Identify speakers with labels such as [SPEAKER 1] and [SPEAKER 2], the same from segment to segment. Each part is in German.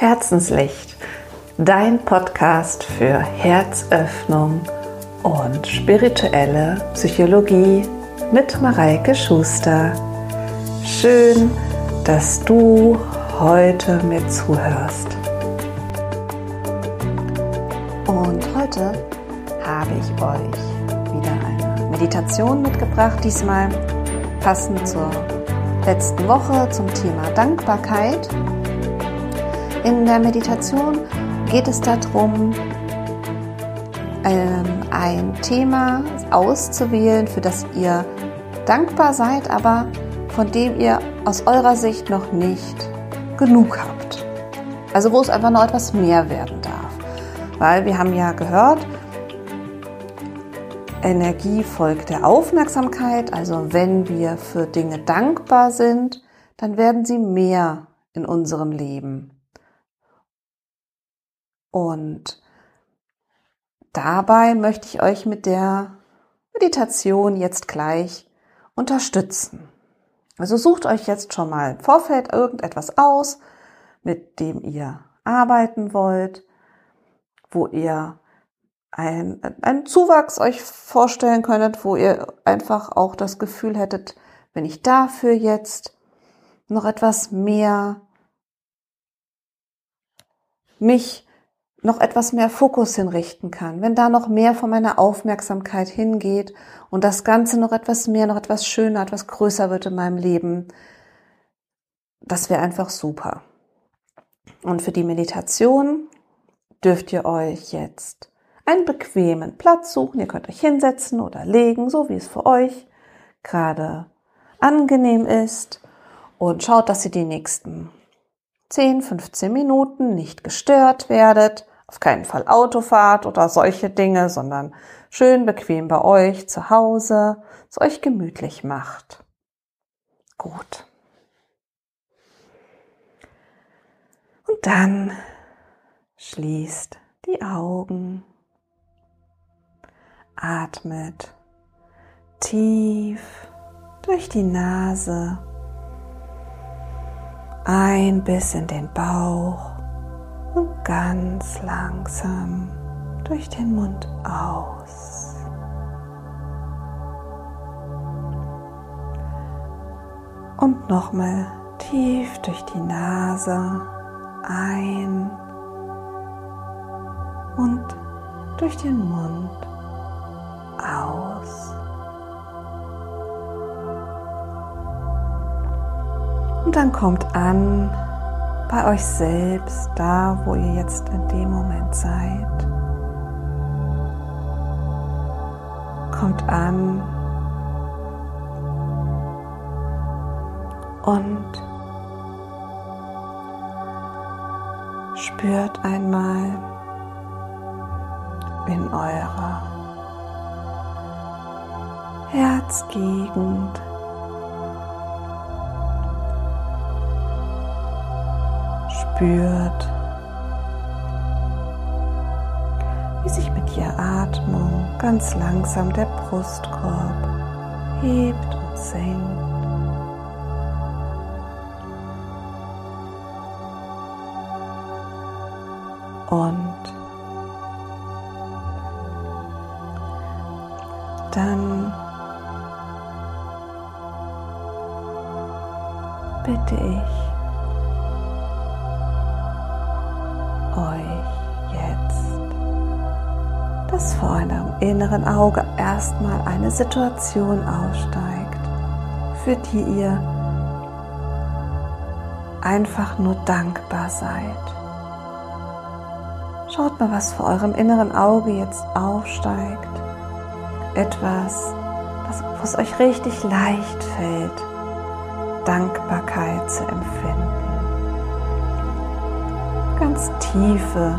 [SPEAKER 1] Herzenslicht, dein Podcast für Herzöffnung und spirituelle Psychologie mit Mareike Schuster. Schön, dass du heute mir zuhörst. Und heute habe ich euch wieder eine Meditation mitgebracht, diesmal passend zur letzten Woche zum Thema Dankbarkeit. In der Meditation geht es darum, ähm, ein Thema auszuwählen, für das ihr dankbar seid, aber von dem ihr aus eurer Sicht noch nicht genug habt. Also wo es einfach noch etwas mehr werden darf. Weil wir haben ja gehört, Energie folgt der Aufmerksamkeit. Also wenn wir für Dinge dankbar sind, dann werden sie mehr in unserem Leben. Und dabei möchte ich euch mit der Meditation jetzt gleich unterstützen. Also sucht euch jetzt schon mal im Vorfeld irgendetwas aus, mit dem ihr arbeiten wollt, wo ihr ein, einen Zuwachs euch vorstellen könntet, wo ihr einfach auch das Gefühl hättet, wenn ich dafür jetzt noch etwas mehr mich noch etwas mehr Fokus hinrichten kann, wenn da noch mehr von meiner Aufmerksamkeit hingeht und das Ganze noch etwas mehr, noch etwas schöner, etwas größer wird in meinem Leben, das wäre einfach super. Und für die Meditation dürft ihr euch jetzt einen bequemen Platz suchen. Ihr könnt euch hinsetzen oder legen, so wie es für euch gerade angenehm ist. Und schaut, dass ihr die nächsten 10, 15 Minuten nicht gestört werdet. Auf keinen Fall Autofahrt oder solche Dinge, sondern schön bequem bei euch zu Hause, es euch gemütlich macht. Gut. Und dann schließt die Augen, atmet tief durch die Nase ein bis in den Bauch und ganz langsam durch den Mund aus. Und nochmal tief durch die Nase ein und durch den Mund aus. Und dann kommt an bei euch selbst, da wo ihr jetzt in dem Moment seid. Kommt an und spürt einmal in eurer Herzgegend spürt, wie sich mit der Atmung ganz langsam der Brustkorb hebt und senkt. Inneren Auge erstmal eine Situation aussteigt, für die ihr einfach nur dankbar seid. Schaut mal, was vor eurem inneren Auge jetzt aufsteigt. Etwas, das, was euch richtig leicht fällt, Dankbarkeit zu empfinden ganz tiefe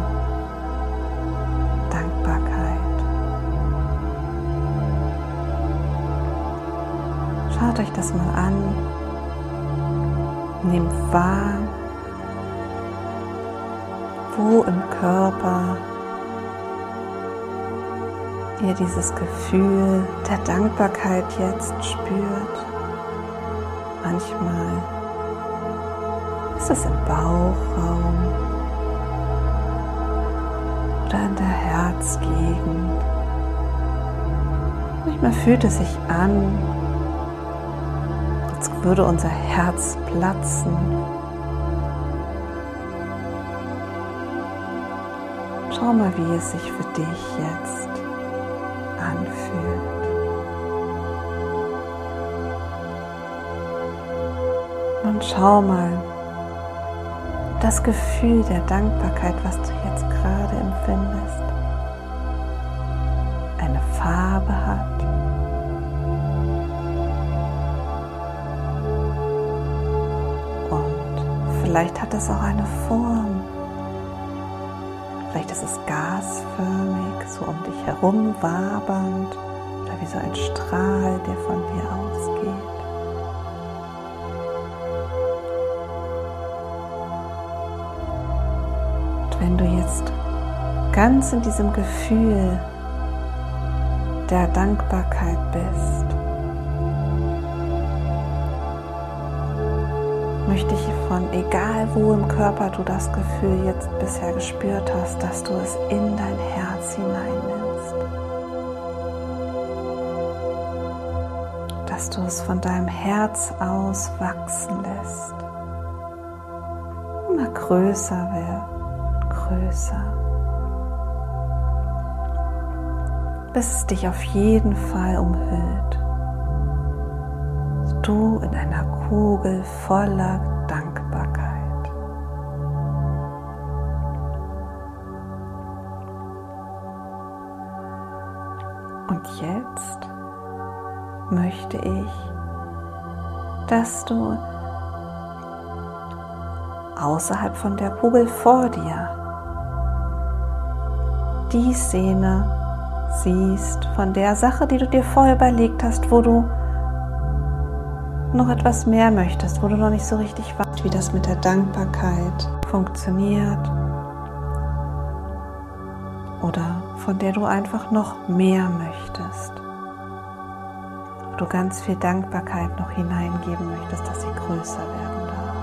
[SPEAKER 1] Schaut euch das mal an. Nehmt wahr, wo im Körper ihr dieses Gefühl der Dankbarkeit jetzt spürt. Manchmal ist es im Bauchraum oder in der Herzgegend. Manchmal fühlt es sich an, würde unser Herz platzen. Schau mal, wie es sich für dich jetzt anfühlt. Und schau mal, das Gefühl der Dankbarkeit, was du jetzt gerade empfindest, eine Farbe hat. Vielleicht hat es auch eine Form. Vielleicht ist es gasförmig, so um dich herum wabernd oder wie so ein Strahl, der von dir ausgeht. wenn du jetzt ganz in diesem Gefühl der Dankbarkeit bist, möchte ich von egal wo im Körper du das Gefühl jetzt bisher gespürt hast, dass du es in dein Herz hineinnimmst. Dass du es von deinem Herz aus wachsen lässt. Immer größer wird größer, bis es dich auf jeden Fall umhüllt. Du in einer Kugel voller Dankbarkeit. Und jetzt möchte ich, dass du außerhalb von der Kugel vor dir die Szene siehst von der Sache, die du dir vorher überlegt hast, wo du noch etwas mehr möchtest, wo du noch nicht so richtig weißt, wie das mit der Dankbarkeit funktioniert oder von der du einfach noch mehr möchtest, wo du ganz viel Dankbarkeit noch hineingeben möchtest, dass sie größer werden darf.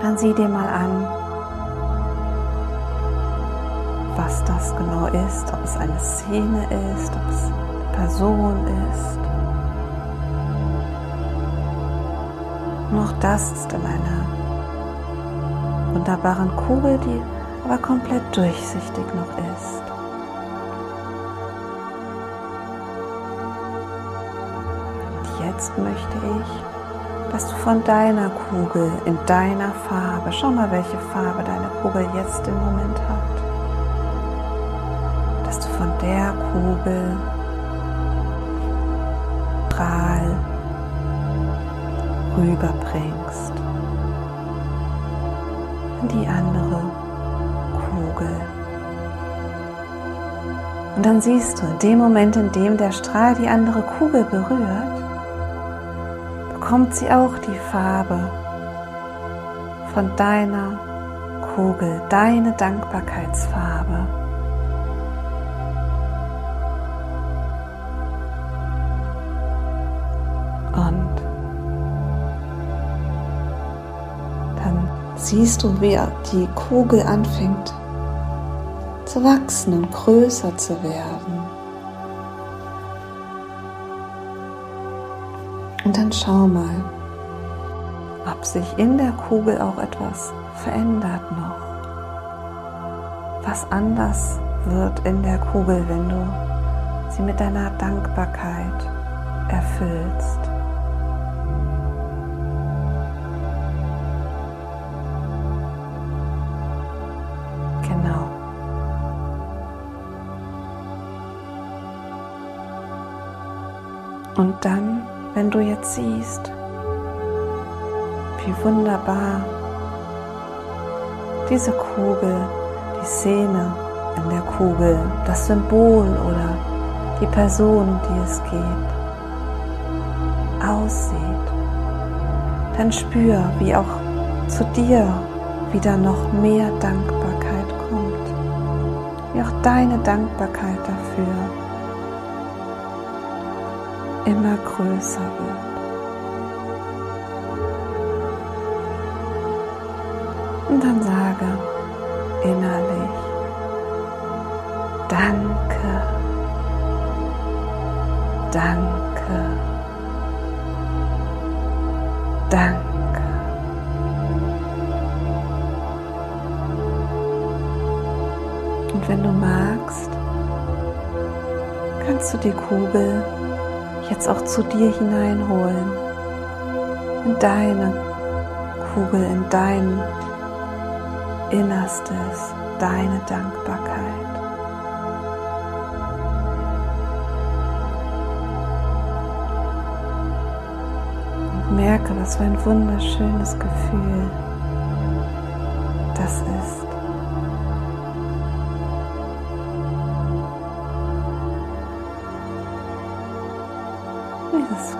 [SPEAKER 1] Dann sieh dir mal an, was das genau ist, ob es eine Szene ist, ob es eine Person ist. Noch das ist in einer wunderbaren Kugel, die aber komplett durchsichtig noch ist. Und jetzt möchte ich, dass du von deiner Kugel in deiner Farbe, schau mal, welche Farbe deine Kugel jetzt im Moment hat von der Kugel Strahl rüberbringst in die andere Kugel. Und dann siehst du, in dem Moment, in dem der Strahl die andere Kugel berührt, bekommt sie auch die Farbe von deiner Kugel, deine Dankbarkeitsfarbe. Siehst du, wie die Kugel anfängt zu wachsen und größer zu werden. Und dann schau mal, ob sich in der Kugel auch etwas verändert noch. Was anders wird in der Kugel, wenn du sie mit deiner Dankbarkeit erfüllst. Und dann, wenn du jetzt siehst, wie wunderbar diese Kugel, die Szene in der Kugel, das Symbol oder die Person, um die es geht, aussieht, dann spür, wie auch zu dir wieder noch mehr Dankbarkeit kommt, wie auch deine Dankbarkeit dafür immer größer wird. Und dann sage innerlich, danke, danke, danke. Und wenn du magst, kannst du die Kugel jetzt auch zu dir hineinholen, in deine Kugel, in dein Innerstes, deine Dankbarkeit. Und merke, was für ein wunderschönes Gefühl das ist.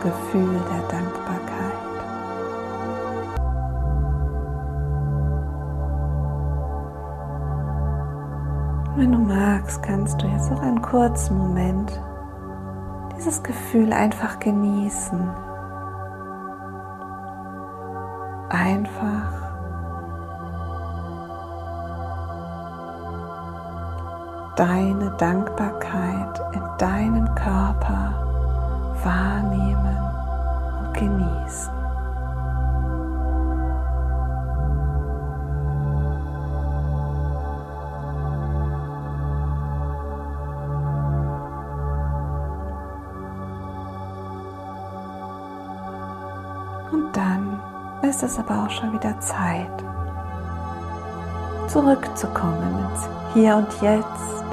[SPEAKER 1] Gefühl der Dankbarkeit. Wenn du magst, kannst du jetzt auch einen kurzen Moment dieses Gefühl einfach genießen. Einfach deine Dankbarkeit in deinem Körper wahrnehmen und genießen. Und dann ist es aber auch schon wieder Zeit, zurückzukommen ins Hier und Jetzt.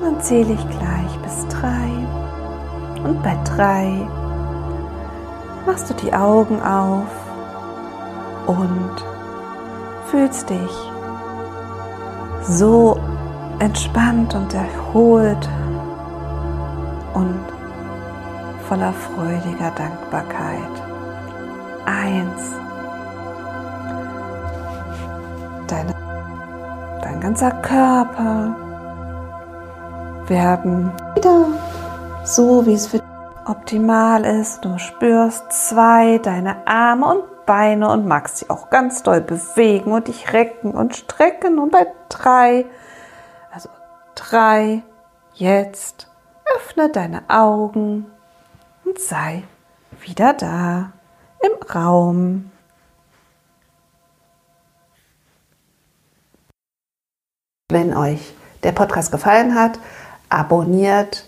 [SPEAKER 1] dann zähle ich gleich bis drei. Und bei drei machst du die Augen auf und fühlst dich so entspannt und erholt und voller freudiger Dankbarkeit. Eins. Deine, dein ganzer Körper werden wieder so, wie es für optimal ist. Du spürst zwei, deine Arme und Beine und magst sie auch ganz doll bewegen und dich recken und strecken. Und bei drei, also drei, jetzt öffne deine Augen und sei wieder da im Raum. Wenn euch der Podcast gefallen hat, abonniert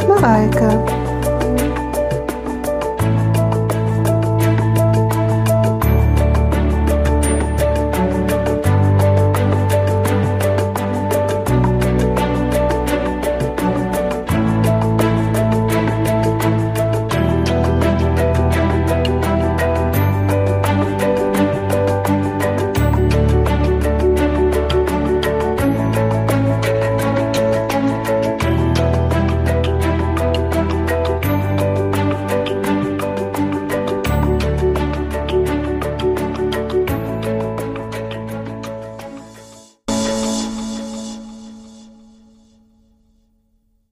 [SPEAKER 1] Mareike.